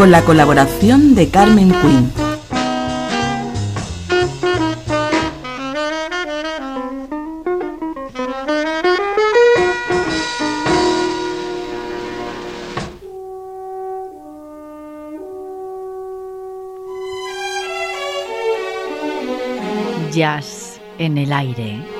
con la colaboración de Carmen Quinn. Jazz en el aire.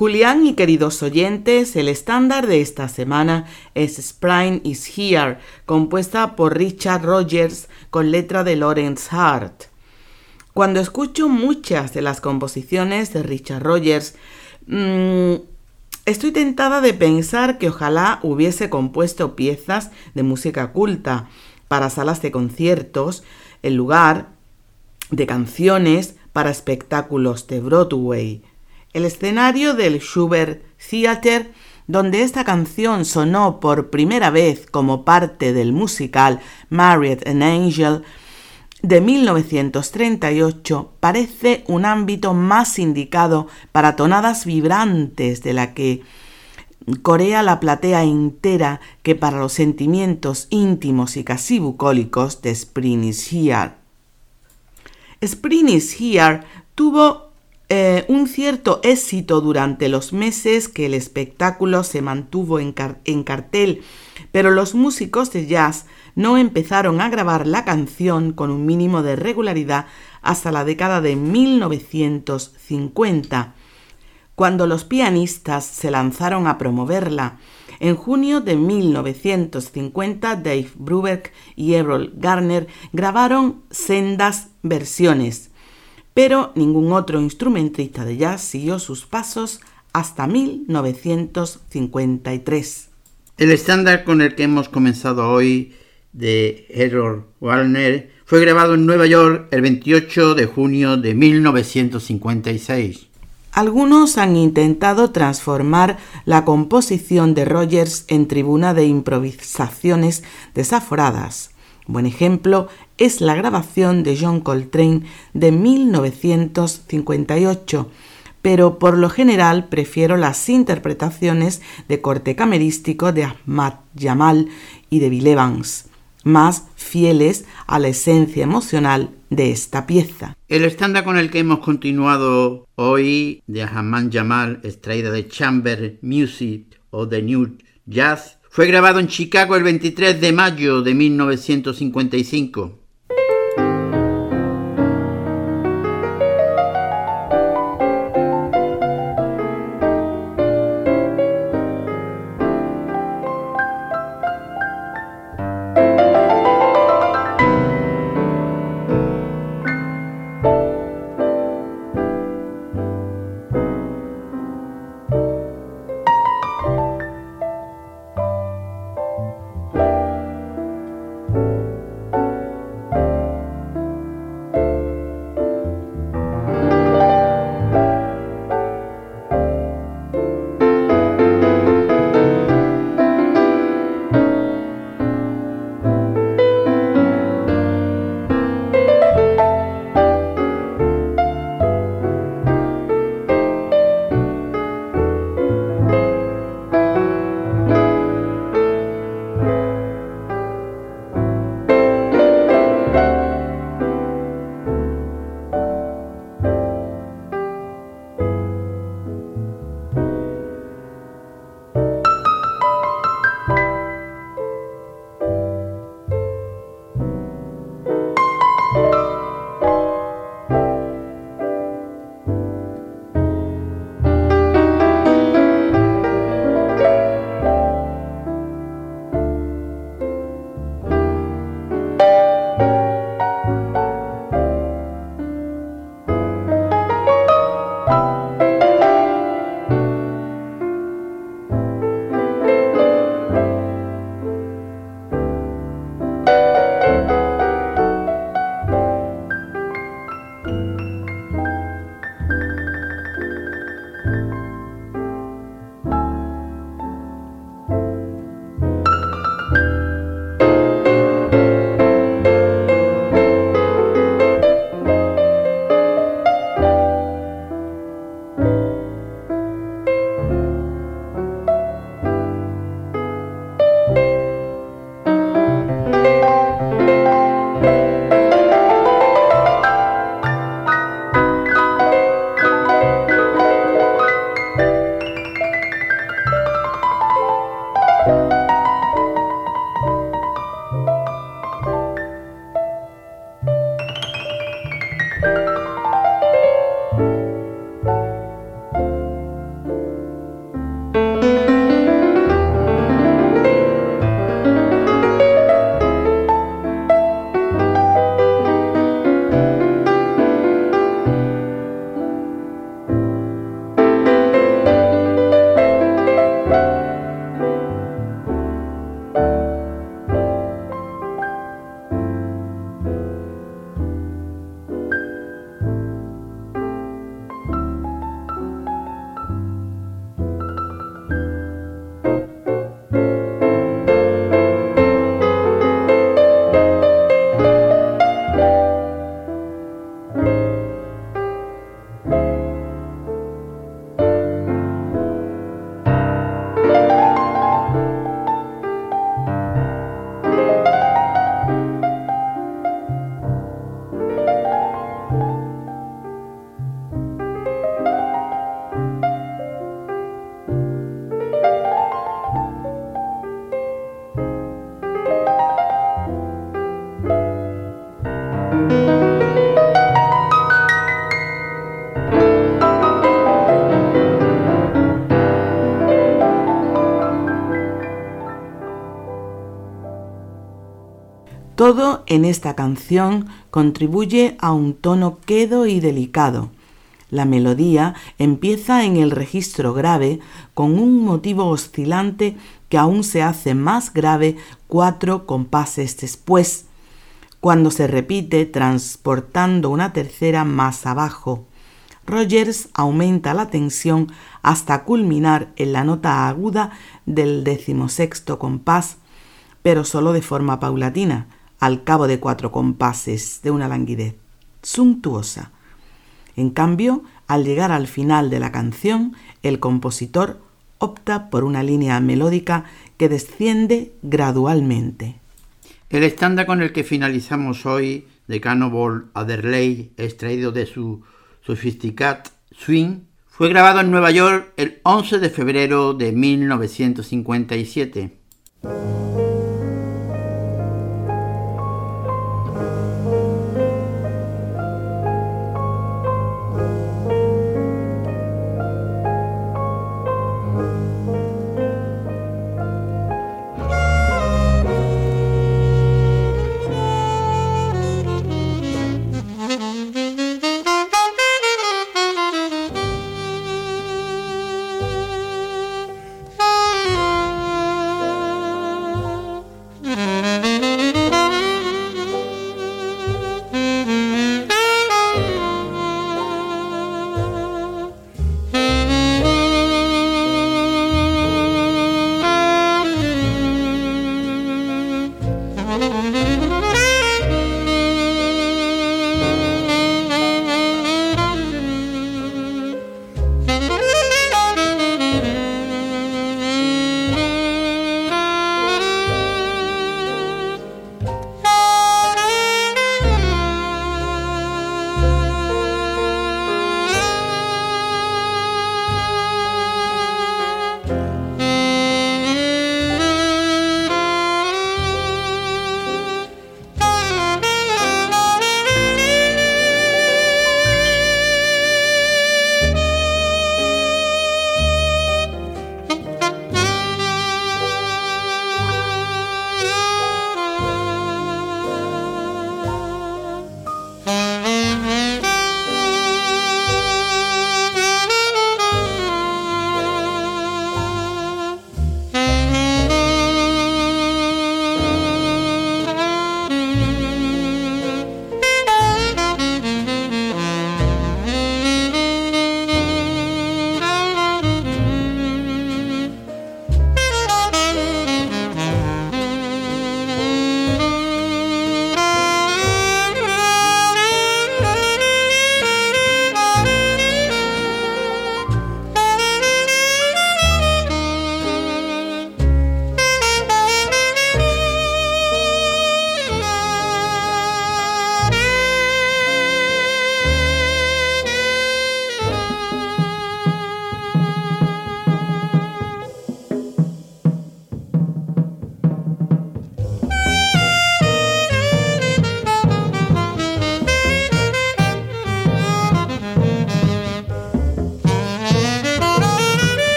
Julián y queridos oyentes, el estándar de esta semana es Spring is Here, compuesta por Richard Rogers con letra de Lawrence Hart. Cuando escucho muchas de las composiciones de Richard Rogers, mmm, Estoy tentada de pensar que ojalá hubiese compuesto piezas de música culta para salas de conciertos, en lugar de canciones para espectáculos de Broadway. El escenario del Schubert Theater, donde esta canción sonó por primera vez como parte del musical Married an Angel, de 1938 parece un ámbito más indicado para tonadas vibrantes de la que corea la platea entera que para los sentimientos íntimos y casi bucólicos de Spring is Here. Spring is Here tuvo eh, un cierto éxito durante los meses que el espectáculo se mantuvo en cartel, pero los músicos de jazz no empezaron a grabar la canción con un mínimo de regularidad hasta la década de 1950, cuando los pianistas se lanzaron a promoverla. En junio de 1950, Dave Brubeck y Errol Garner grabaron sendas versiones, pero ningún otro instrumentista de jazz siguió sus pasos hasta 1953. El estándar con el que hemos comenzado hoy de Errol Warner fue grabado en Nueva York el 28 de junio de 1956. Algunos han intentado transformar la composición de Rogers en tribuna de improvisaciones desaforadas. Buen ejemplo es la grabación de John Coltrane de 1958, pero por lo general prefiero las interpretaciones de corte camerístico de Ahmad Jamal y de Bill Evans más fieles a la esencia emocional de esta pieza. El estándar con el que hemos continuado hoy de Ahmad Jamal, extraída de Chamber Music o The New Jazz, fue grabado en Chicago el 23 de mayo de 1955. En esta canción contribuye a un tono quedo y delicado. La melodía empieza en el registro grave con un motivo oscilante que aún se hace más grave cuatro compases después, cuando se repite transportando una tercera más abajo. Rogers aumenta la tensión hasta culminar en la nota aguda del decimosexto compás, pero solo de forma paulatina, al cabo de cuatro compases de una languidez suntuosa. En cambio, al llegar al final de la canción, el compositor opta por una línea melódica que desciende gradualmente. El estándar con el que finalizamos hoy de Cannonball Adderley, extraído de su Sophisticat Swing, fue grabado en Nueva York el 11 de febrero de 1957.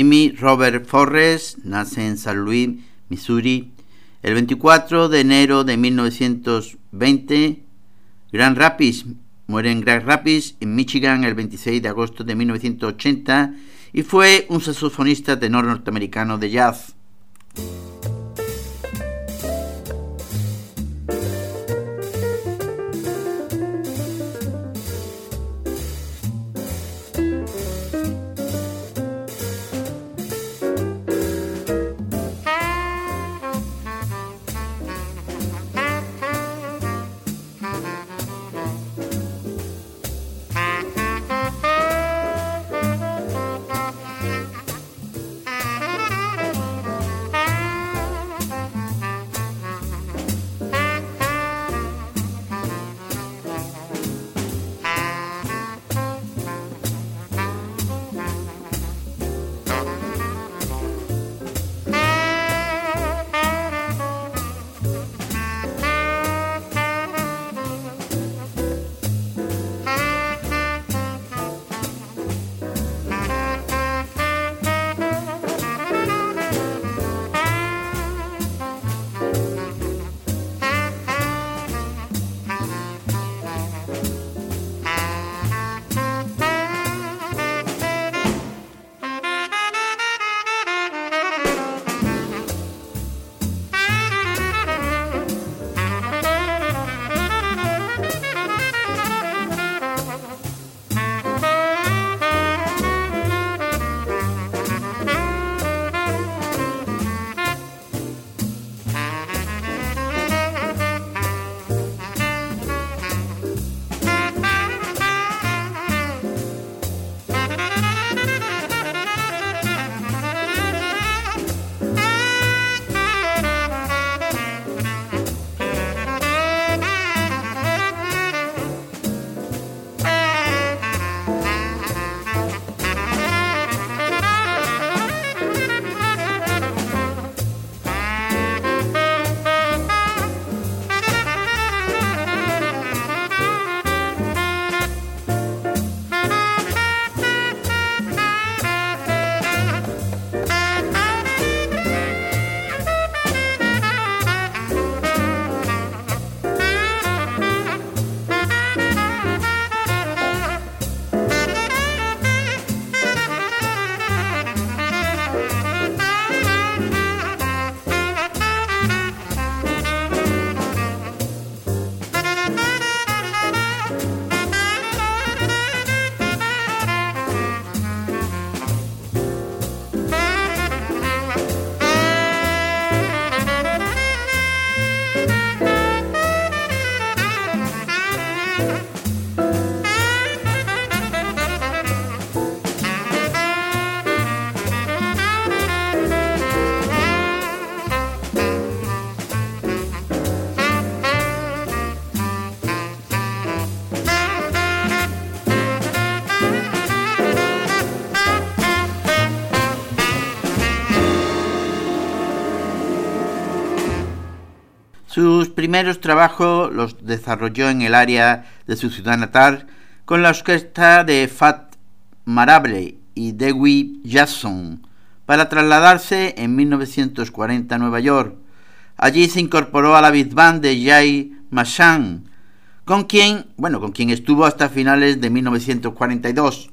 Jimmy Robert Forrest nace en San Luis, Missouri, el 24 de enero de 1920. Grand Rapids muere en Grand Rapids, en Michigan, el 26 de agosto de 1980 y fue un saxofonista tenor norteamericano de jazz. Primeros trabajos los desarrolló en el área de su ciudad natal con la orquesta de Fat Marable y Dewey Jackson para trasladarse en 1940 a Nueva York. Allí se incorporó a la big de Jay Machan, con quien, bueno, con quien estuvo hasta finales de 1942.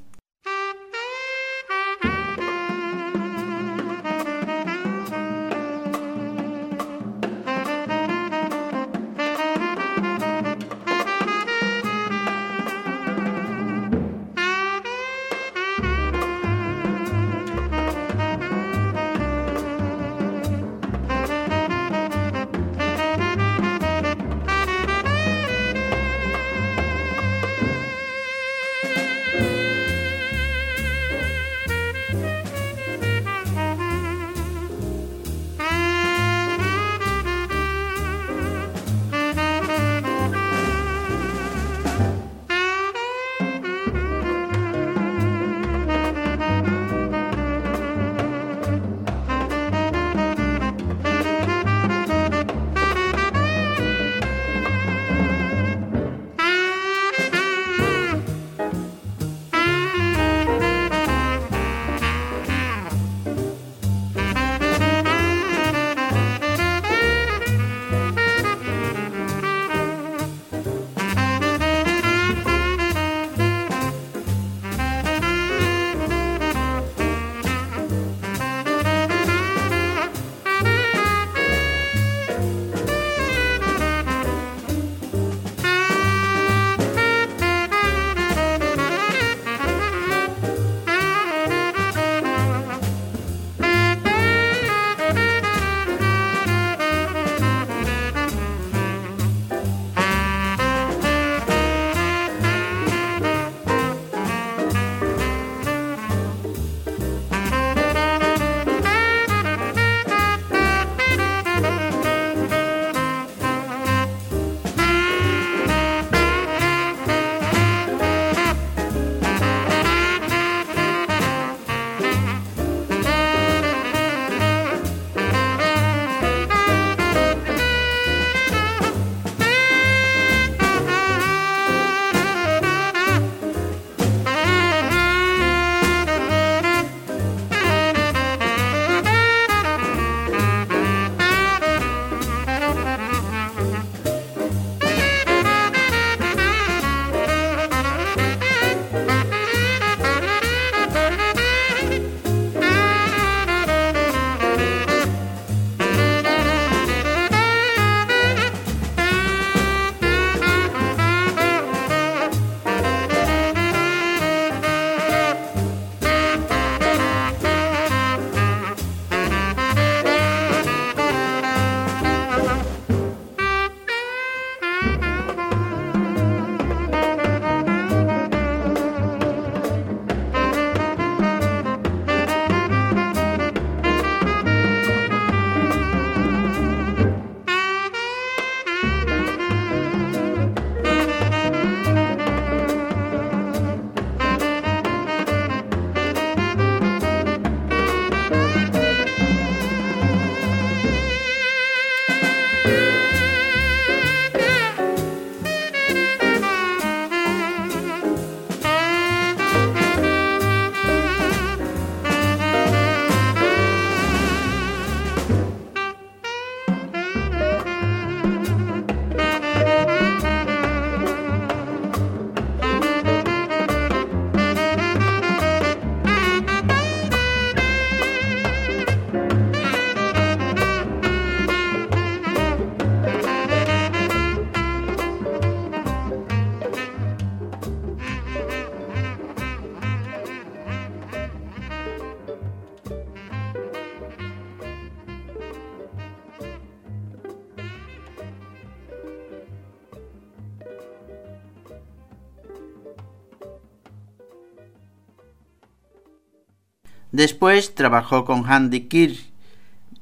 Después trabajó con Andy Kirk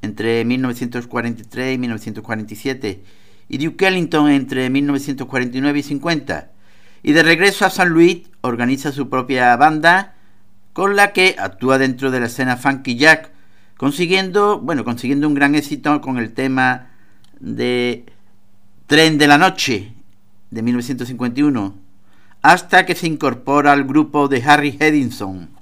entre 1943 y 1947 y Duke Ellington entre 1949 y 50. Y de regreso a San Luis organiza su propia banda con la que actúa dentro de la escena funky jack, consiguiendo, bueno, consiguiendo un gran éxito con el tema de Tren de la Noche de 1951, hasta que se incorpora al grupo de Harry Hedinson.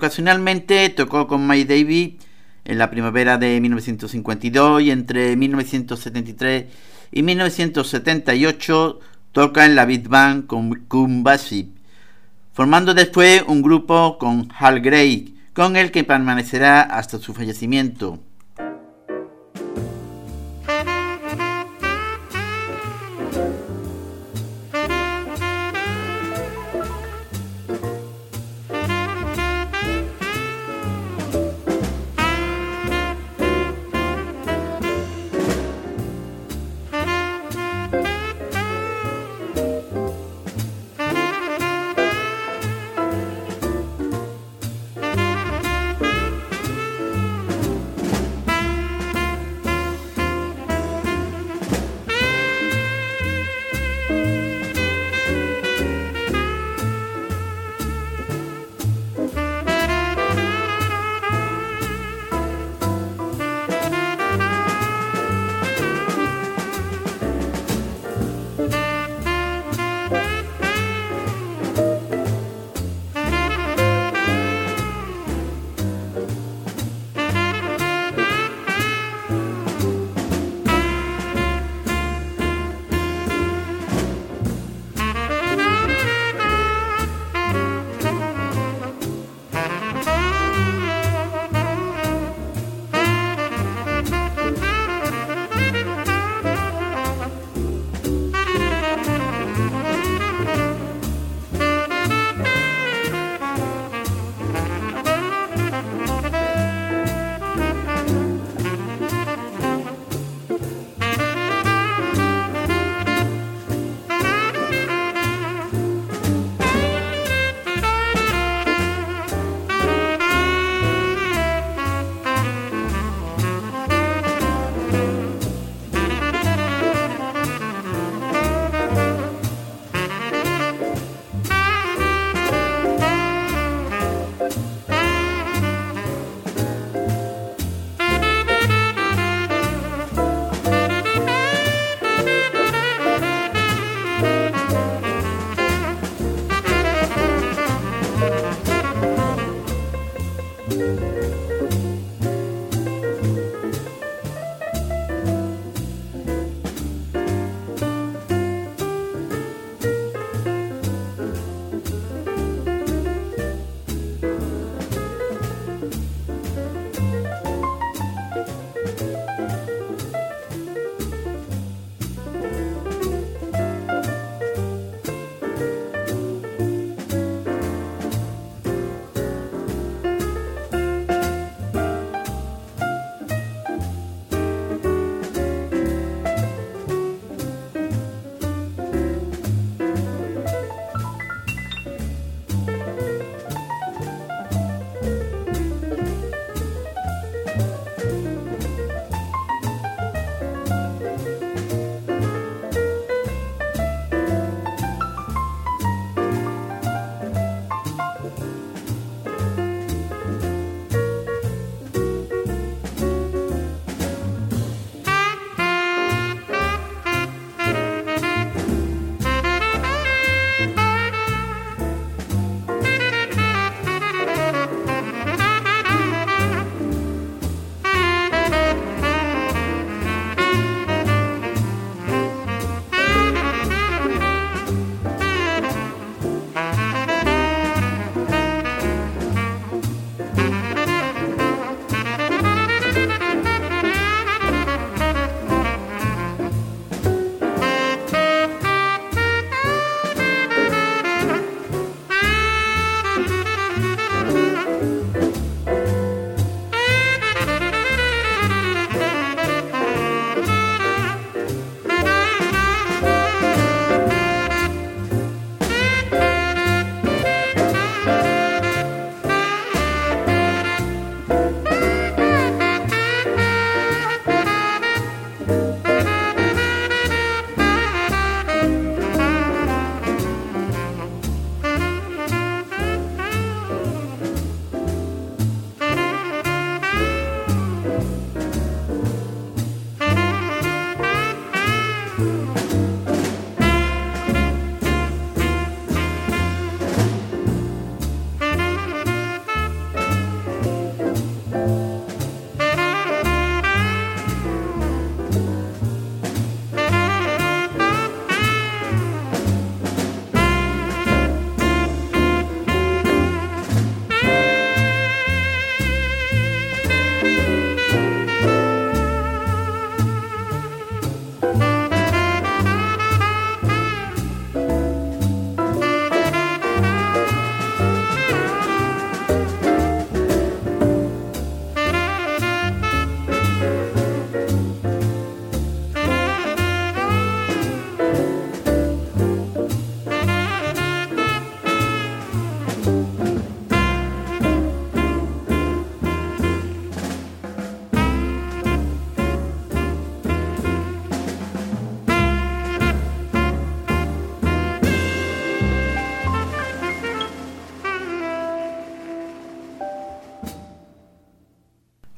Ocasionalmente tocó con Mike Davis en la primavera de 1952 y entre 1973 y 1978 toca en la Big Band con Kumbasi, formando después un grupo con Hal Gray, con el que permanecerá hasta su fallecimiento.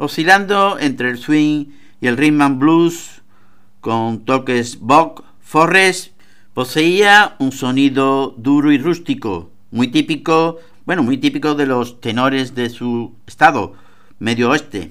Oscilando entre el swing y el rhythm and blues con toques bog, forres, poseía un sonido duro y rústico, muy típico, bueno, muy típico de los tenores de su estado, medio oeste.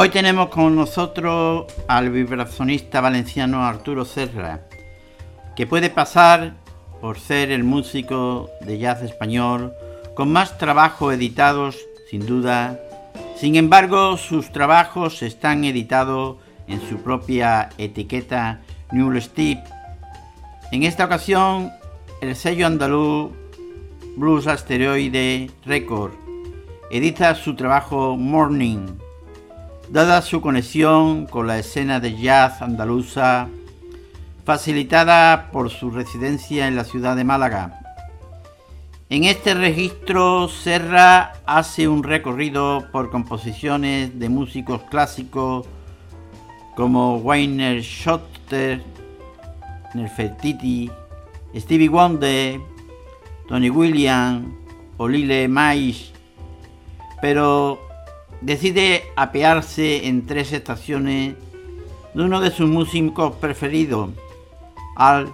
Hoy tenemos con nosotros al vibracionista valenciano Arturo Serra, que puede pasar por ser el músico de jazz español con más trabajos editados, sin duda. Sin embargo, sus trabajos están editados en su propia etiqueta New Steve. En esta ocasión, el sello andaluz Blues Asteroide Record edita su trabajo Morning dada su conexión con la escena de jazz andaluza, facilitada por su residencia en la ciudad de Málaga. En este registro, Serra hace un recorrido por composiciones de músicos clásicos como Wayne Schotter, Nefertiti, Stevie Wonder, Tony Williams o Lile Mais, pero decide apearse en tres estaciones de uno de sus músicos preferidos, Al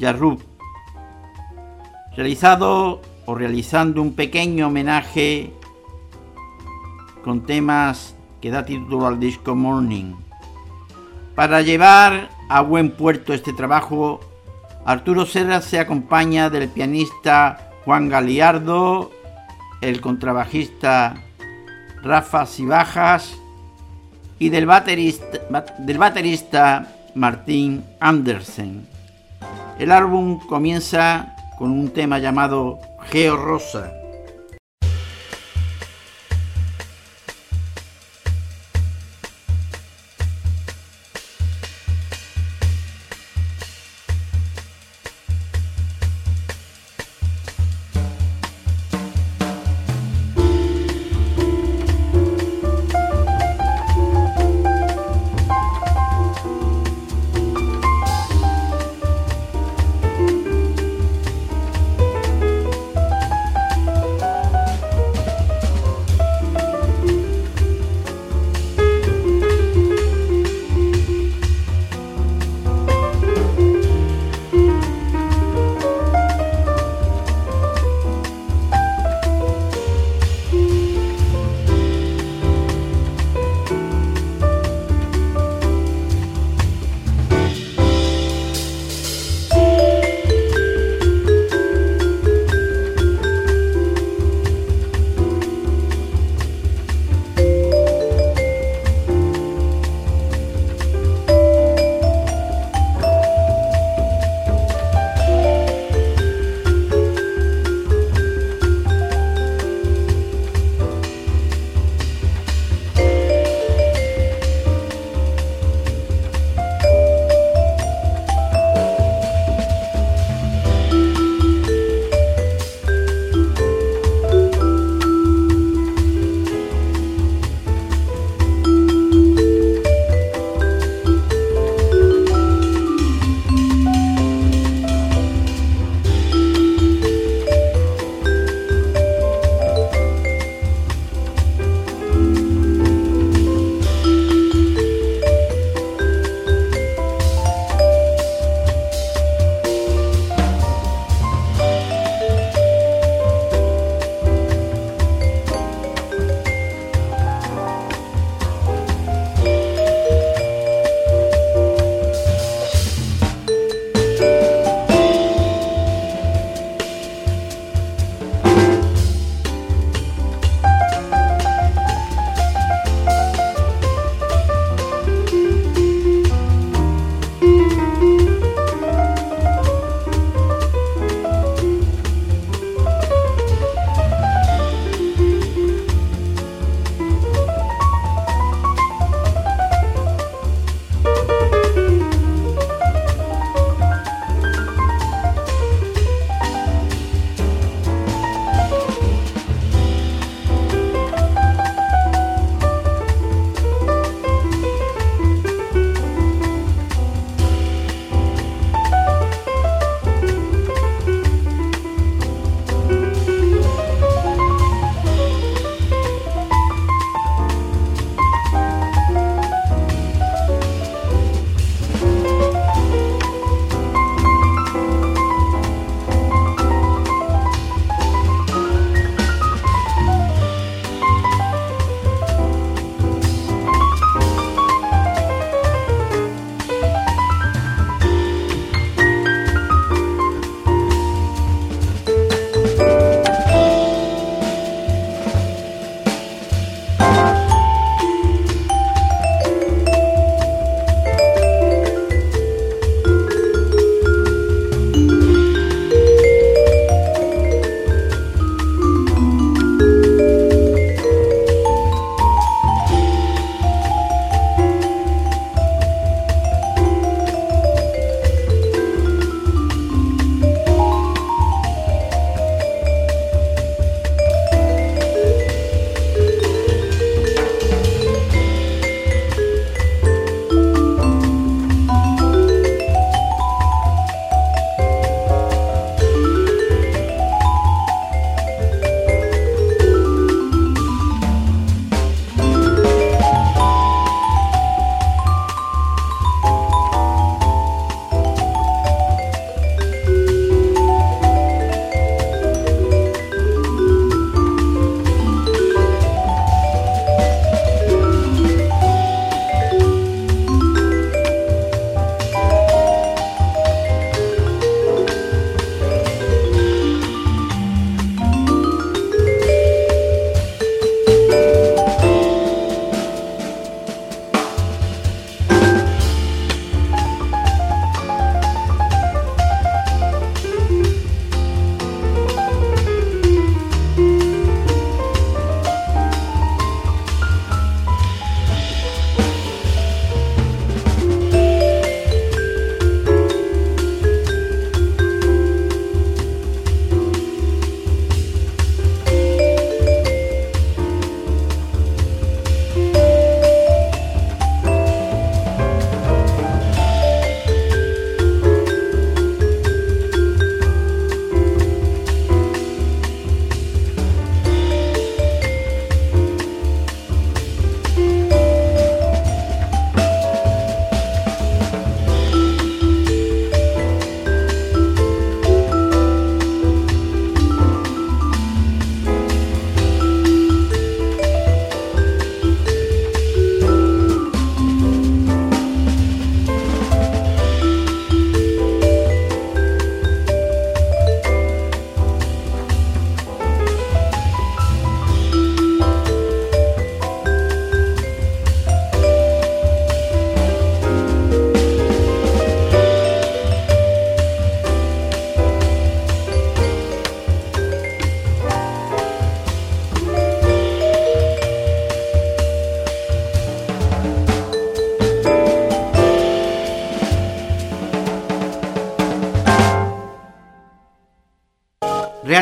Jarrub, realizado o realizando un pequeño homenaje con temas que da título al disco Morning. Para llevar a buen puerto este trabajo, Arturo Serra se acompaña del pianista Juan Galiardo, el contrabajista Rafa Bajas y del baterista, del baterista Martín Andersen. El álbum comienza con un tema llamado Geo Rosa.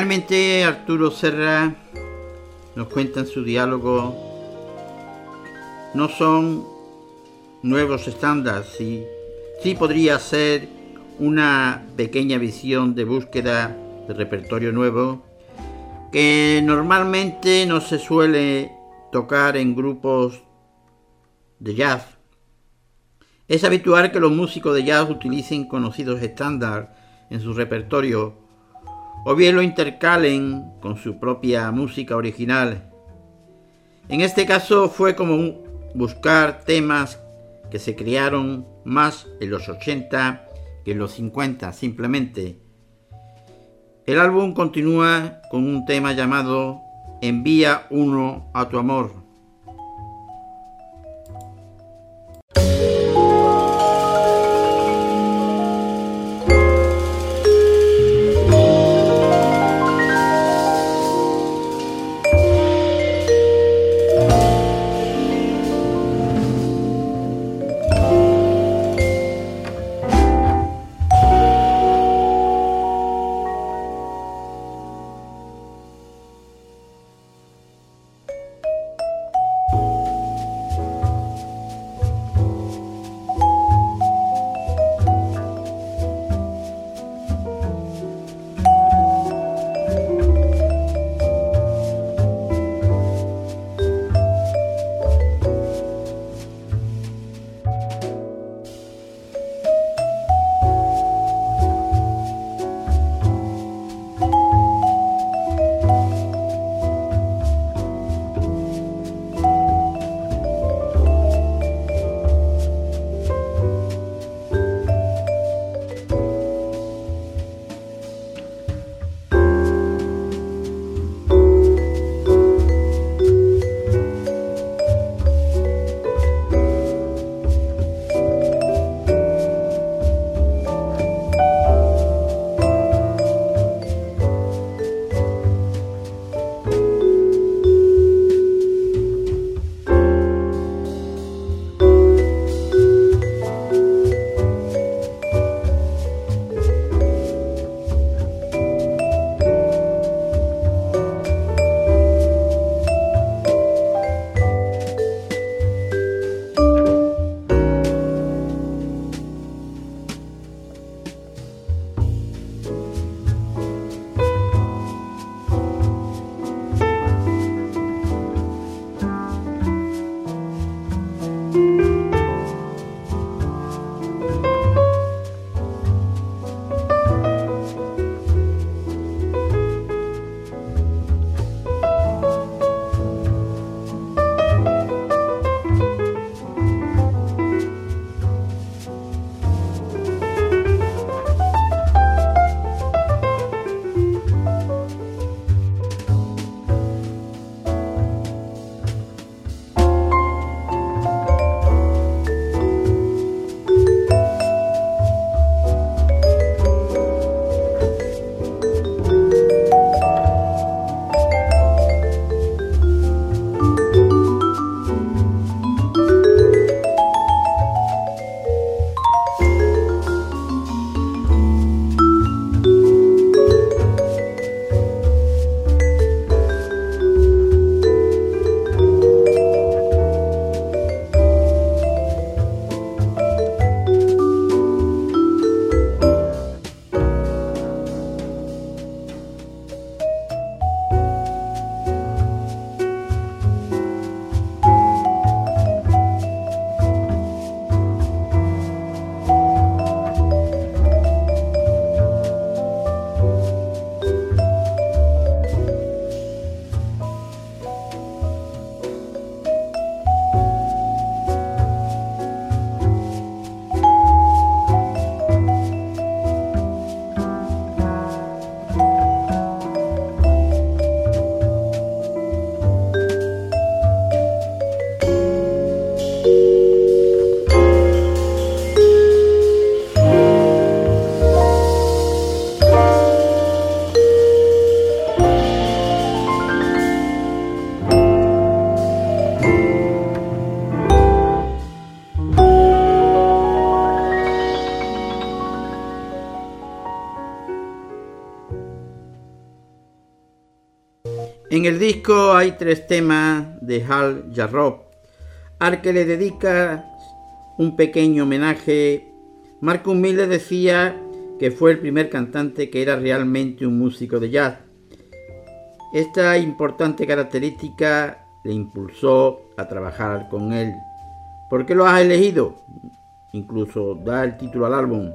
Realmente Arturo Serra nos cuenta en su diálogo, no son nuevos estándares, y sí podría ser una pequeña visión de búsqueda de repertorio nuevo que normalmente no se suele tocar en grupos de jazz. Es habitual que los músicos de jazz utilicen conocidos estándares en su repertorio o bien lo intercalen con su propia música original. En este caso fue como buscar temas que se crearon más en los 80 que en los 50 simplemente. El álbum continúa con un tema llamado Envía uno a tu amor. En el disco hay tres temas de Hal Jarrop, al que le dedica un pequeño homenaje. Marco Miller decía que fue el primer cantante que era realmente un músico de jazz. Esta importante característica le impulsó a trabajar con él. ¿Por qué lo has elegido? Incluso da el título al álbum.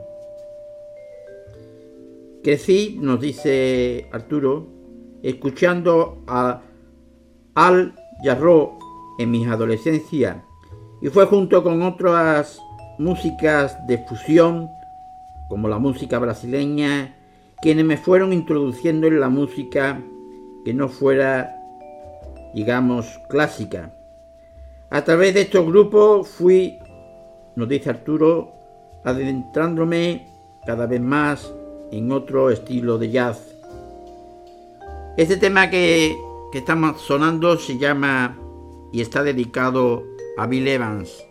Crecí, nos dice Arturo, escuchando a Al Jarro en mis adolescencias y fue junto con otras músicas de fusión como la música brasileña quienes me fueron introduciendo en la música que no fuera digamos clásica. A través de estos grupos fui, nos dice Arturo, adentrándome cada vez más en otro estilo de jazz. Este tema que, que estamos sonando se llama y está dedicado a Bill Evans.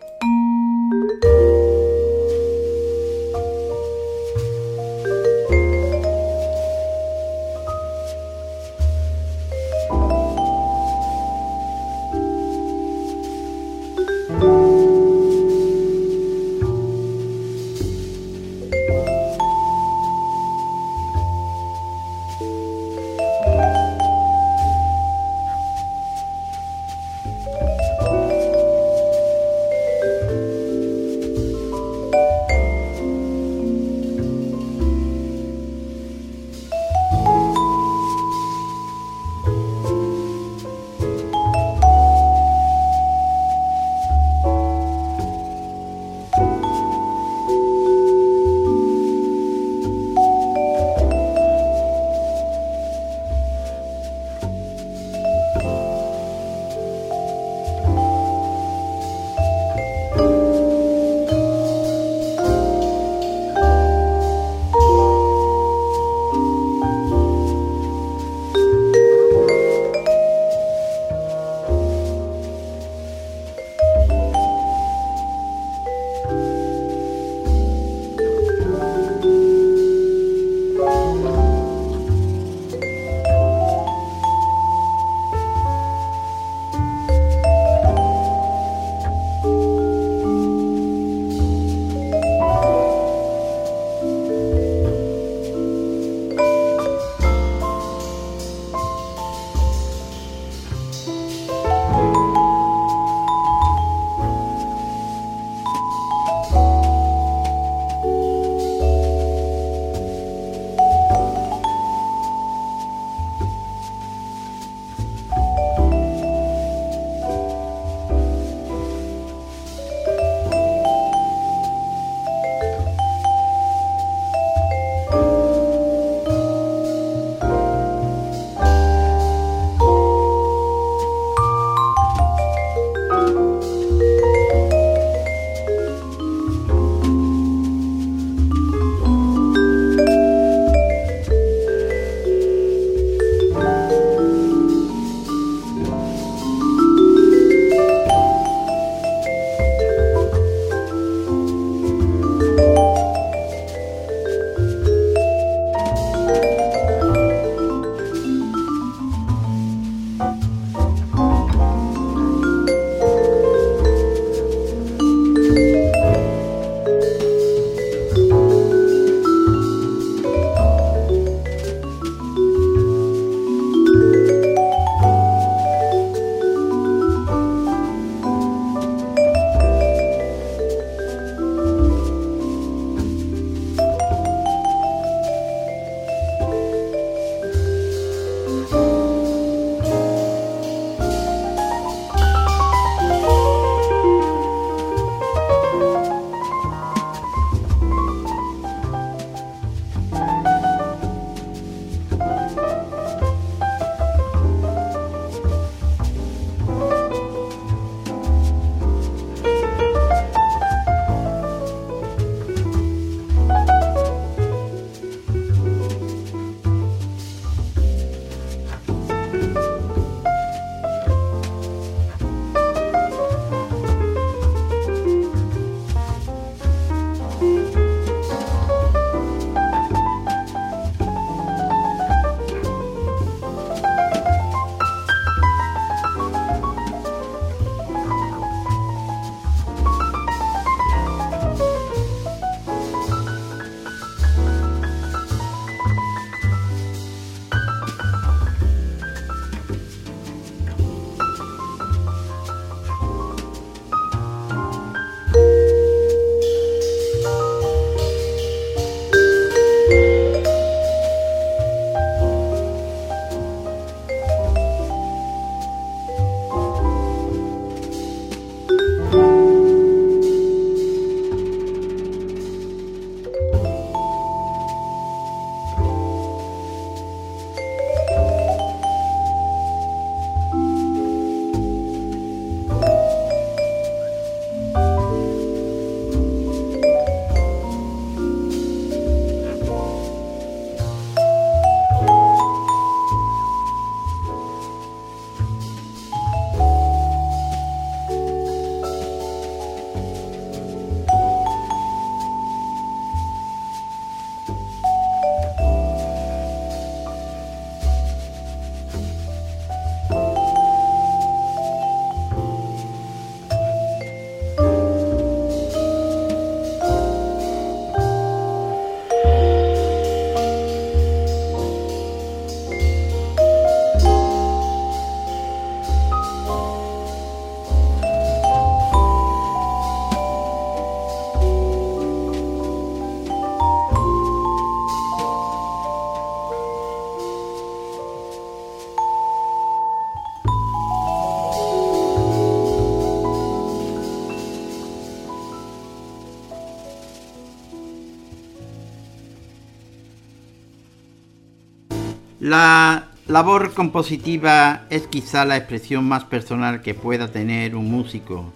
Labor compositiva es quizá la expresión más personal que pueda tener un músico.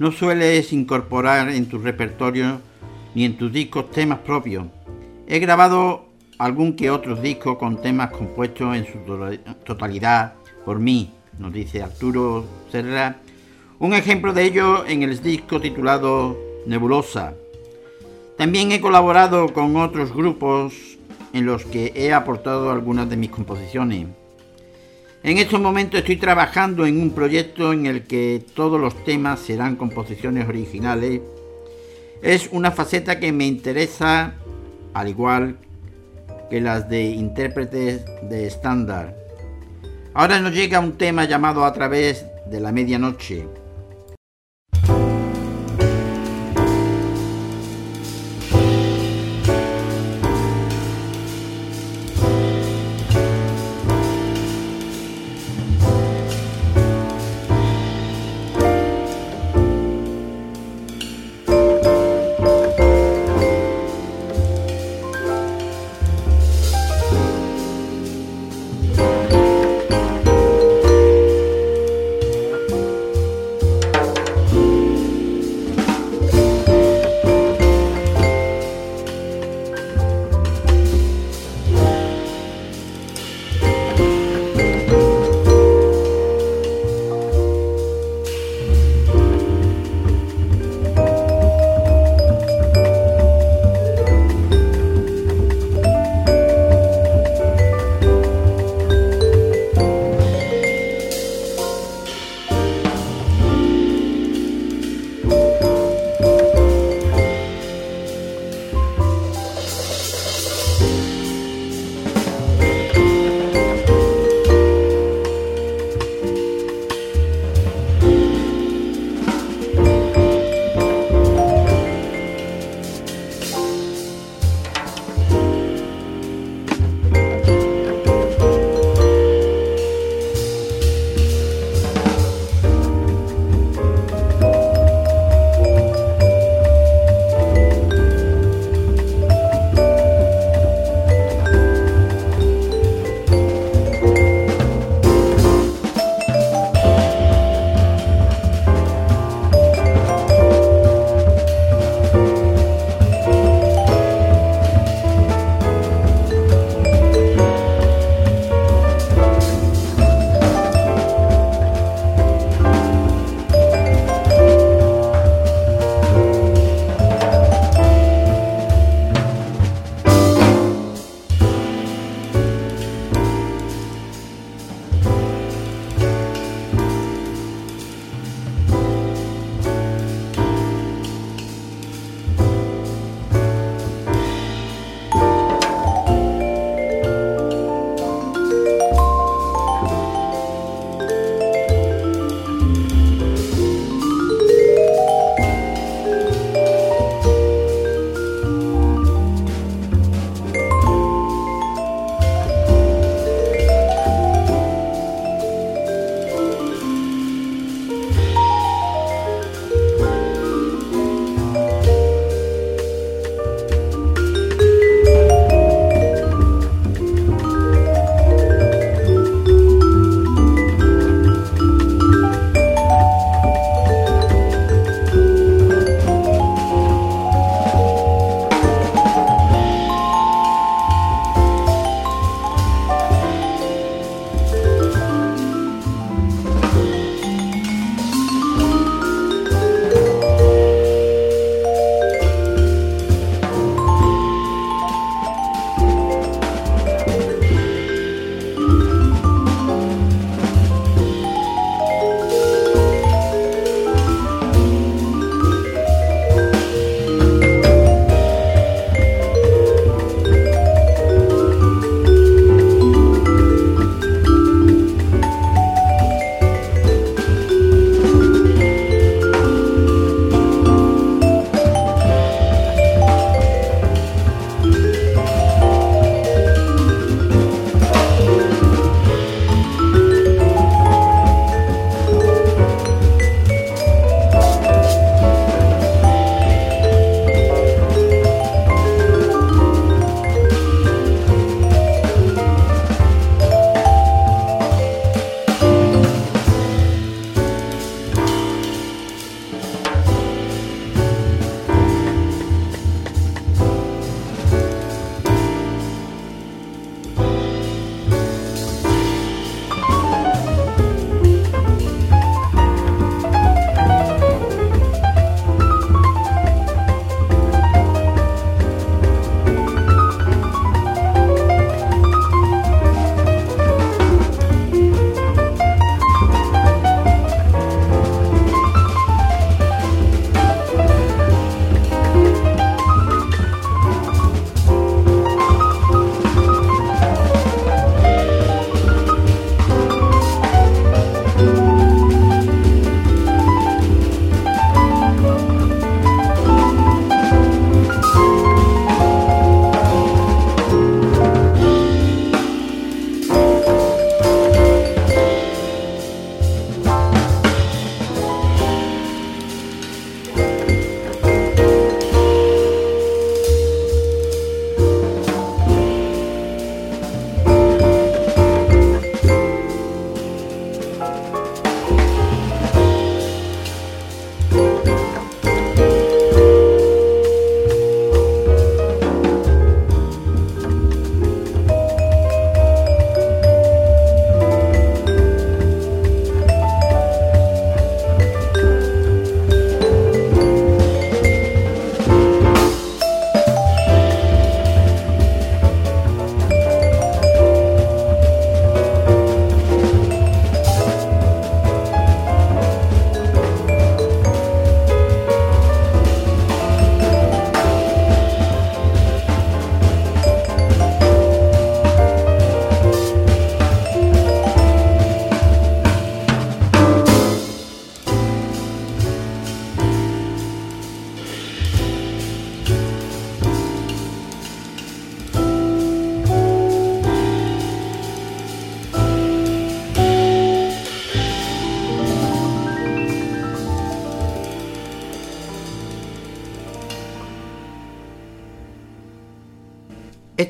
No sueles incorporar en tu repertorio ni en tus discos temas propios. He grabado algún que otros discos con temas compuestos en su totalidad por mí, nos dice Arturo Serra. Un ejemplo de ello en el disco titulado Nebulosa. También he colaborado con otros grupos en los que he aportado algunas de mis composiciones. En estos momentos estoy trabajando en un proyecto en el que todos los temas serán composiciones originales. Es una faceta que me interesa al igual que las de intérpretes de estándar. Ahora nos llega un tema llamado A través de la medianoche.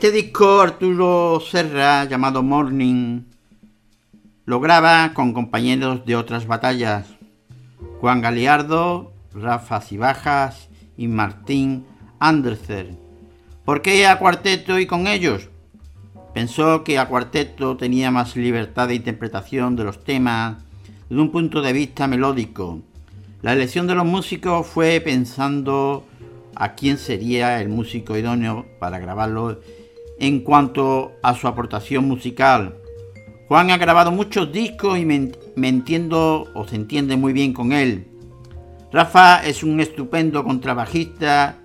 Este disco Arturo Serra, llamado Morning, lo graba con compañeros de otras batallas, Juan Galiardo, Rafa Cibajas y Martín Andersen. ¿Por qué a cuarteto y con ellos? Pensó que a cuarteto tenía más libertad de interpretación de los temas desde un punto de vista melódico. La elección de los músicos fue pensando a quién sería el músico idóneo para grabarlo en cuanto a su aportación musical. Juan ha grabado muchos discos y me, entiendo o se entiende muy bien con él. Rafa es un estupendo contrabajista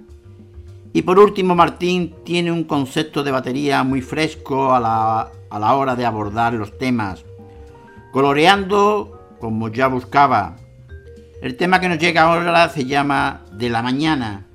y por último Martín tiene un concepto de batería muy fresco a la, a la hora de abordar los temas, coloreando como ya buscaba. El tema que nos llega ahora se llama De la Mañana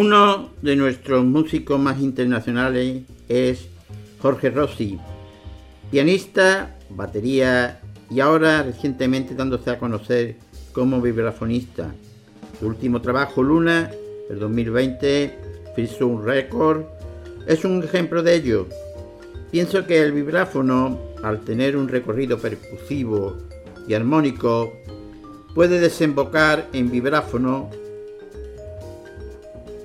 Uno de nuestros músicos más internacionales es Jorge Rossi, pianista, batería y ahora recientemente dándose a conocer como vibrafonista. Su último trabajo, Luna, el 2020, un Record, es un ejemplo de ello. Pienso que el vibráfono, al tener un recorrido percusivo y armónico, puede desembocar en vibráfono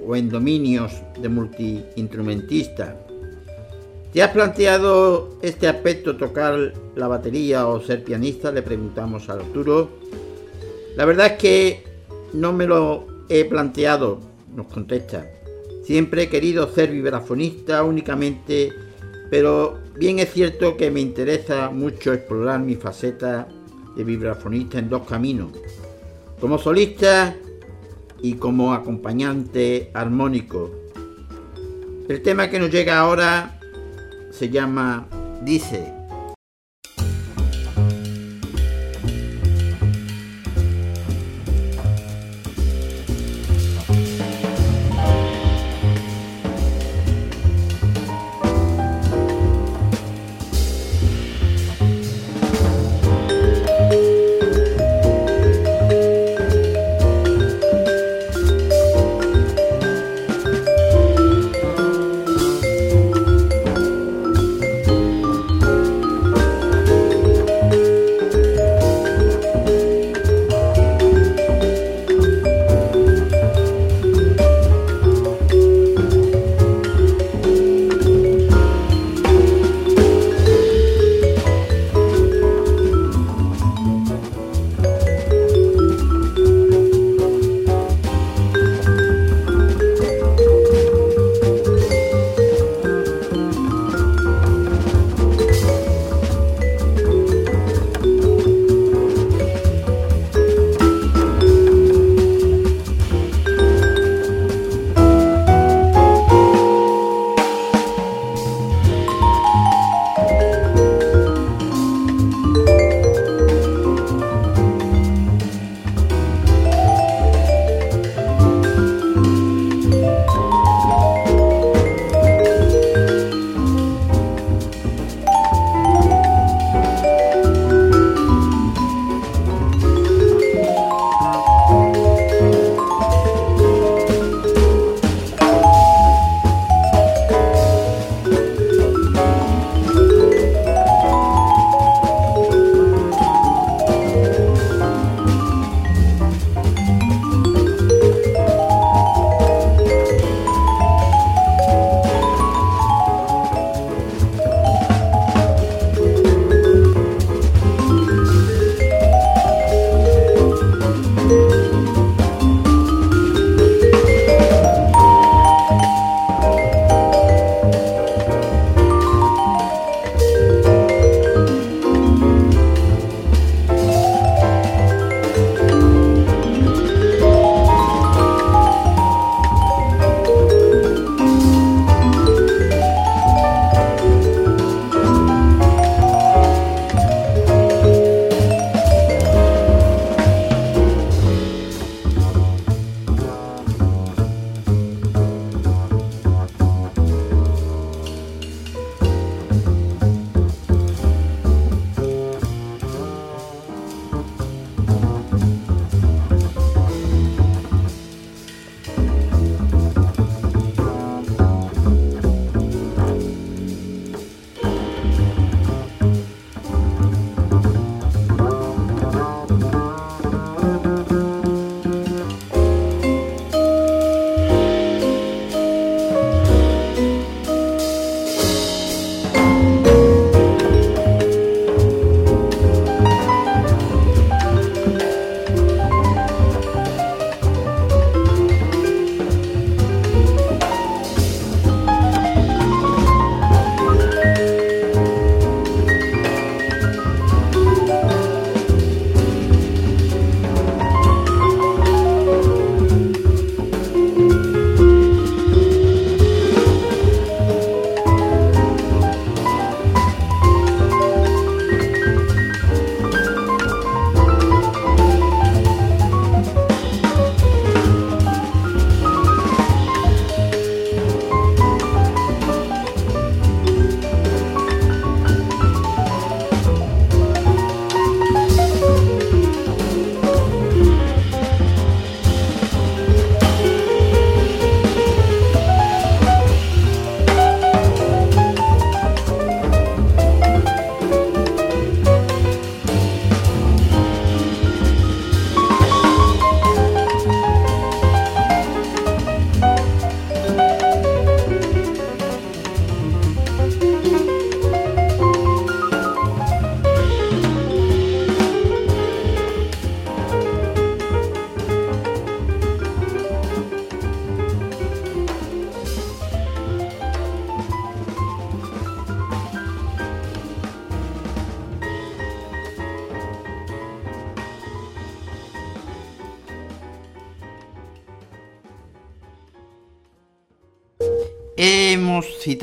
o en dominios de multiinstrumentista. ¿Te has planteado este aspecto, tocar la batería o ser pianista? Le preguntamos a Arturo. La verdad es que no me lo he planteado, nos contesta. Siempre he querido ser vibrafonista únicamente, pero bien es cierto que me interesa mucho explorar mi faceta de vibrafonista en dos caminos. Como solista y como acompañante armónico. El tema que nos llega ahora se llama Dice.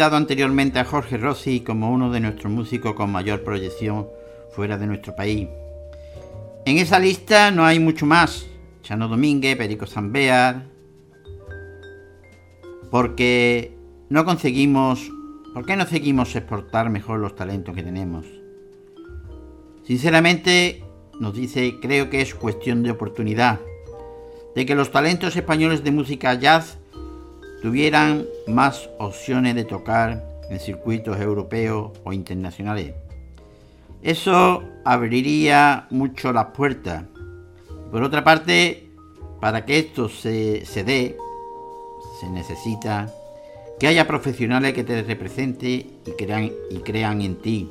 Citado anteriormente a Jorge Rossi como uno de nuestros músicos con mayor proyección fuera de nuestro país. En esa lista no hay mucho más. Chano Domínguez, Perico Zambear. Porque no conseguimos. ¿Por qué no seguimos exportar mejor los talentos que tenemos? Sinceramente, nos dice, creo que es cuestión de oportunidad. De que los talentos españoles de música jazz tuvieran más opciones de tocar en circuitos europeos o internacionales. Eso abriría mucho las puertas. Por otra parte, para que esto se, se dé, se necesita que haya profesionales que te representen y crean, y crean en ti.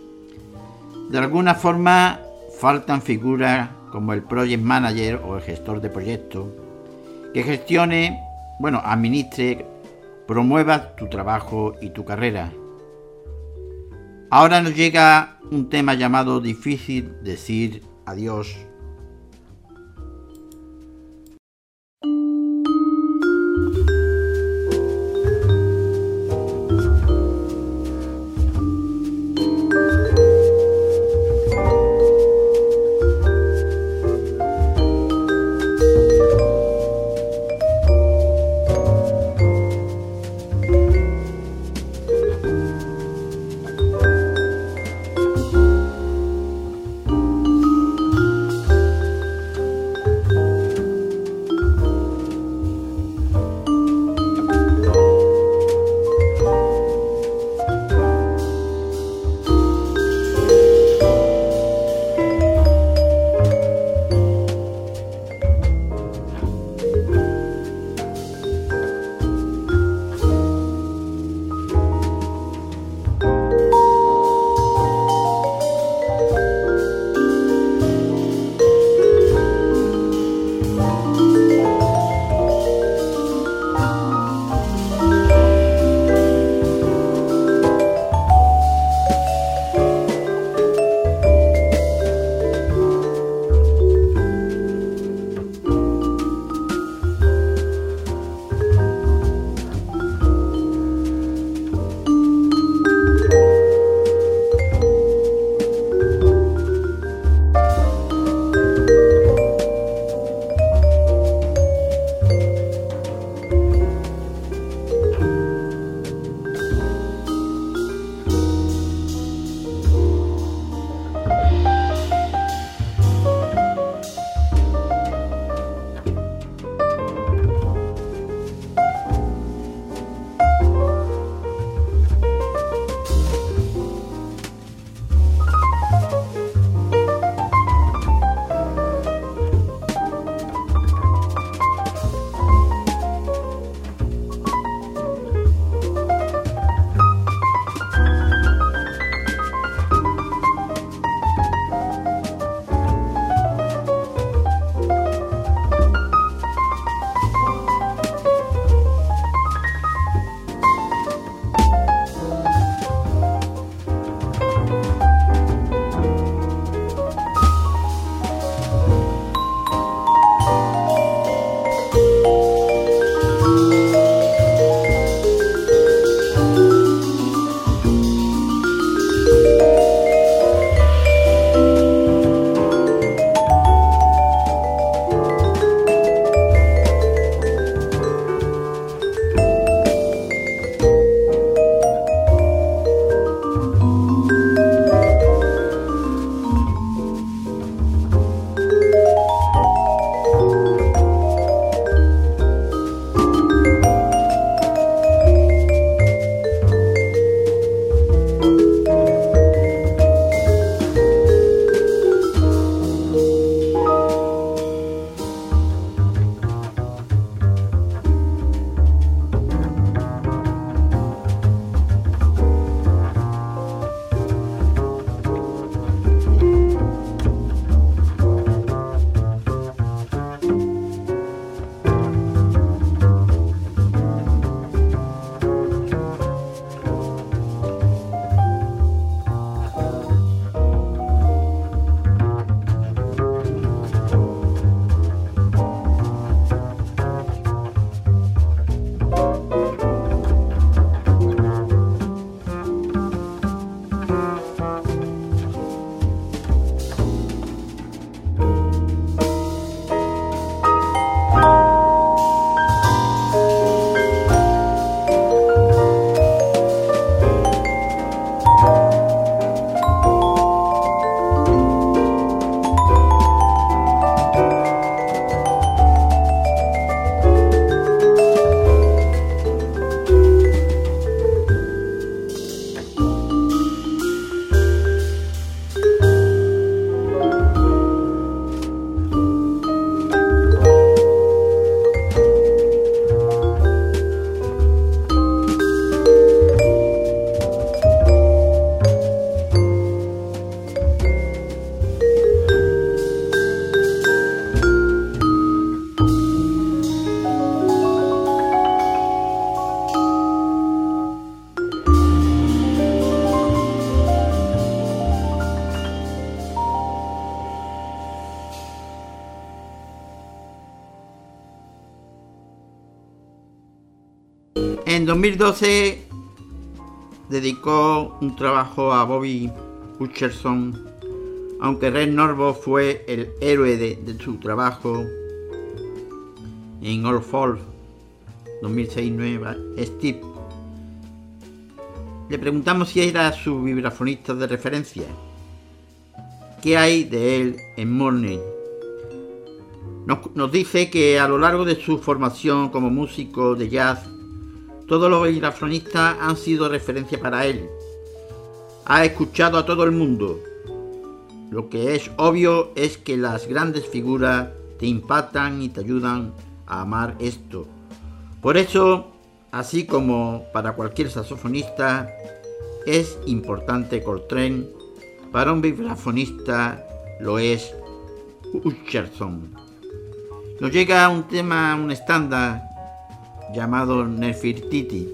De alguna forma faltan figuras como el project manager o el gestor de proyectos que gestione, bueno, administre promueva tu trabajo y tu carrera. Ahora nos llega un tema llamado difícil decir adiós 2012 dedicó un trabajo a Bobby Hutcherson, aunque Red Norvo fue el héroe de, su trabajo en All Fall 2006-9, Steve. Le preguntamos si era su vibrafonista de referencia. ¿Qué hay de él en Morning? Nos, dice que a lo largo de su formación como músico de jazz, todos los vibrafonistas han sido referencia para él. Ha escuchado a todo el mundo. Lo que es obvio es que las grandes figuras te impactan y te ayudan a amar esto. Por eso, así como para cualquier saxofonista, es importante Coltrane, para un vibrafonista lo es Hutcherson. Nos llega un tema, un estándar llamado Nefertiti.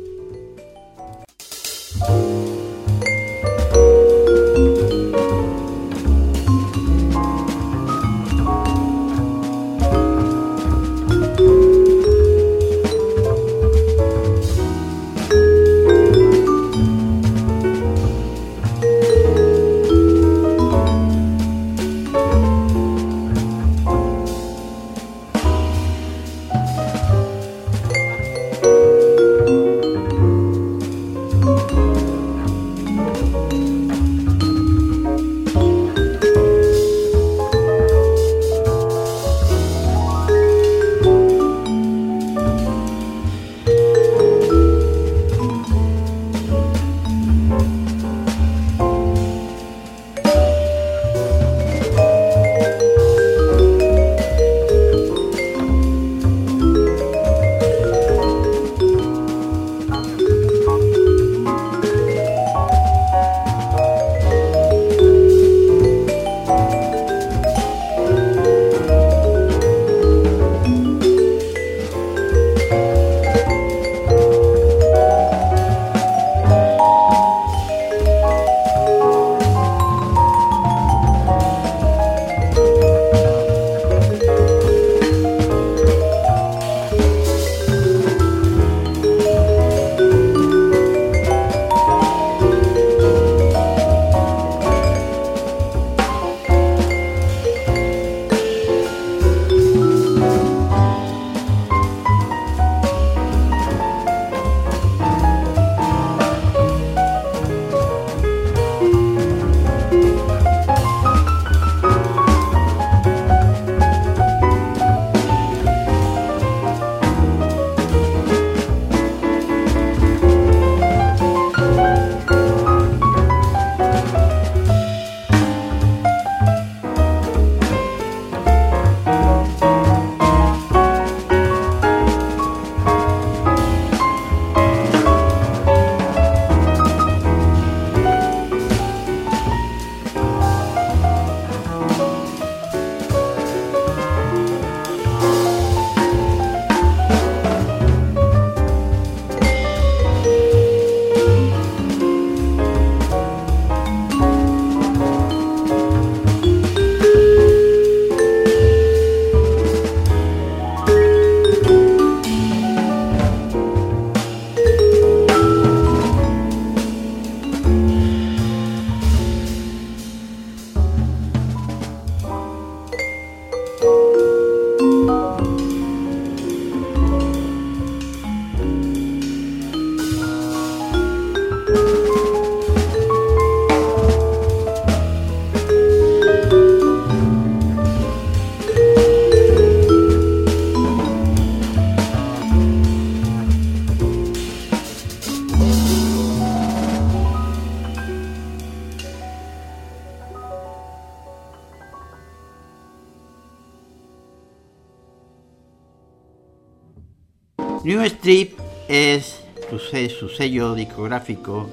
New Street es su, sello discográfico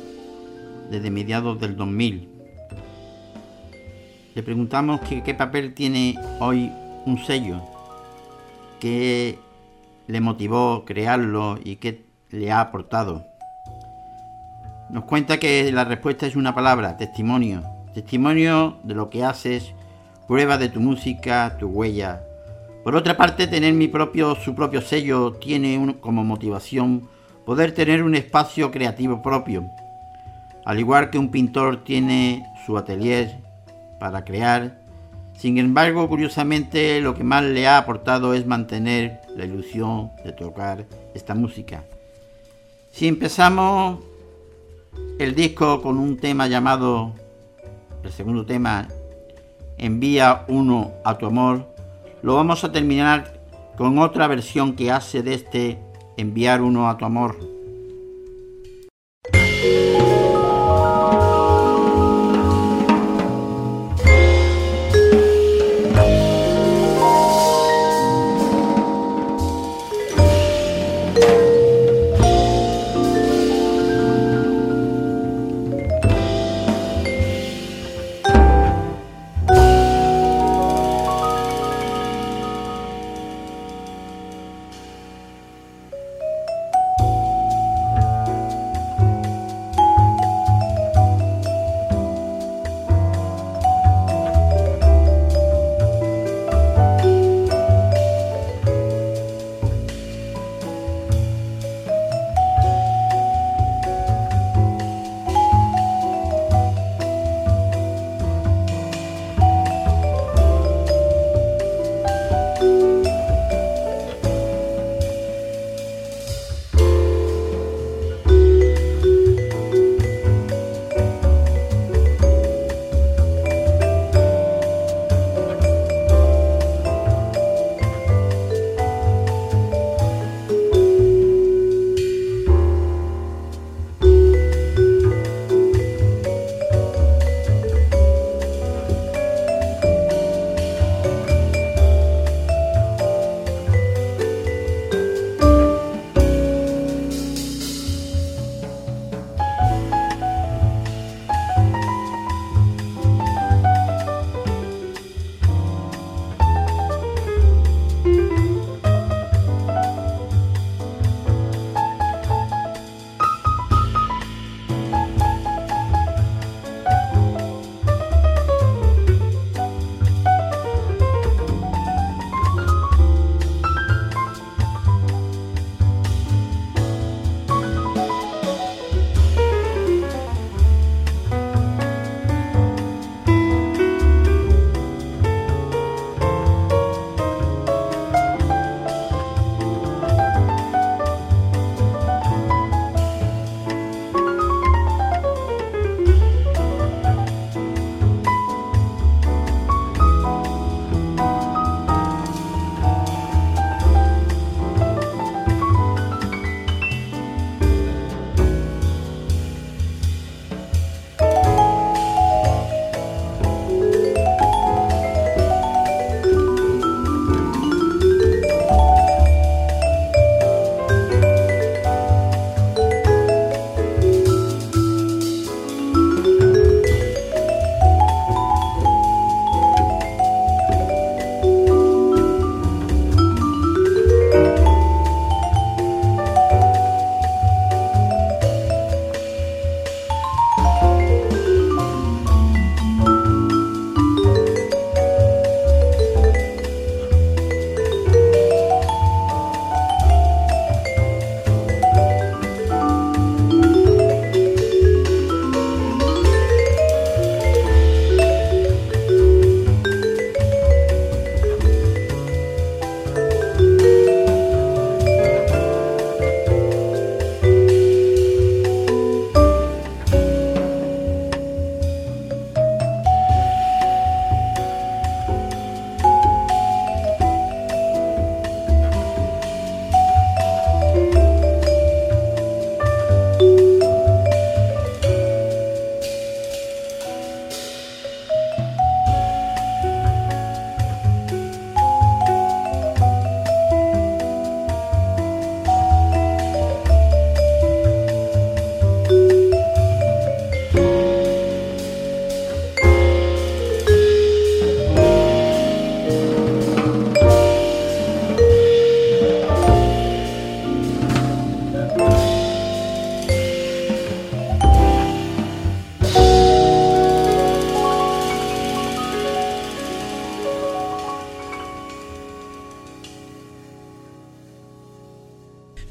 desde mediados del 2000. Le preguntamos qué papel tiene hoy un sello, qué le motivó crearlo y qué le ha aportado. Nos cuenta que la respuesta es una palabra, testimonio. Testimonio de lo que haces, prueba de tu música, tu huella, por otra parte, tener mi propio, su propio sello tiene como motivación poder tener un espacio creativo propio. Al igual que un pintor tiene su atelier para crear, sin embargo, curiosamente, lo que más le ha aportado es mantener la ilusión de tocar esta música. Si empezamos el disco con un tema llamado, el segundo tema, Envía uno a tu amor, lo vamos a terminar con otra versión que hace de este Enviar uno a tu amor.